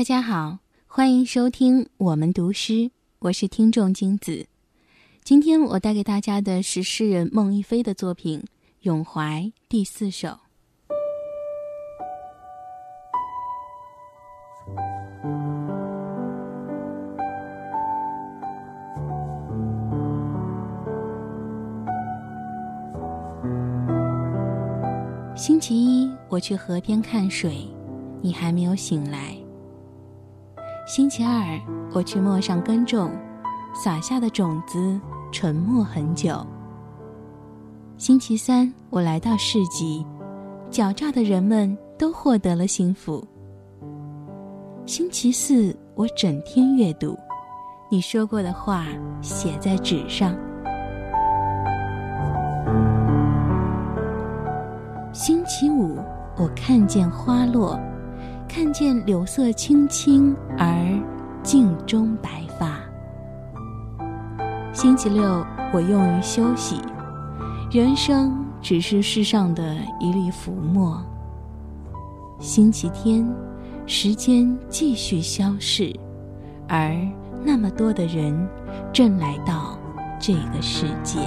大家好，欢迎收听我们读诗，我是听众金子。今天我带给大家的是诗人孟一飞的作品《咏怀》第四首。星期一，我去河边看水，你还没有醒来。星期二，我去陌上耕种，撒下的种子沉默很久。星期三，我来到市集，狡诈的人们都获得了幸福。星期四，我整天阅读，你说过的话写在纸上。星期五，我看见花落，看见柳色青青而镜中白发。星期六我用于休息。人生只是世上的一粒浮沫。星期天时间继续消逝而那么多的人正来到这个世界。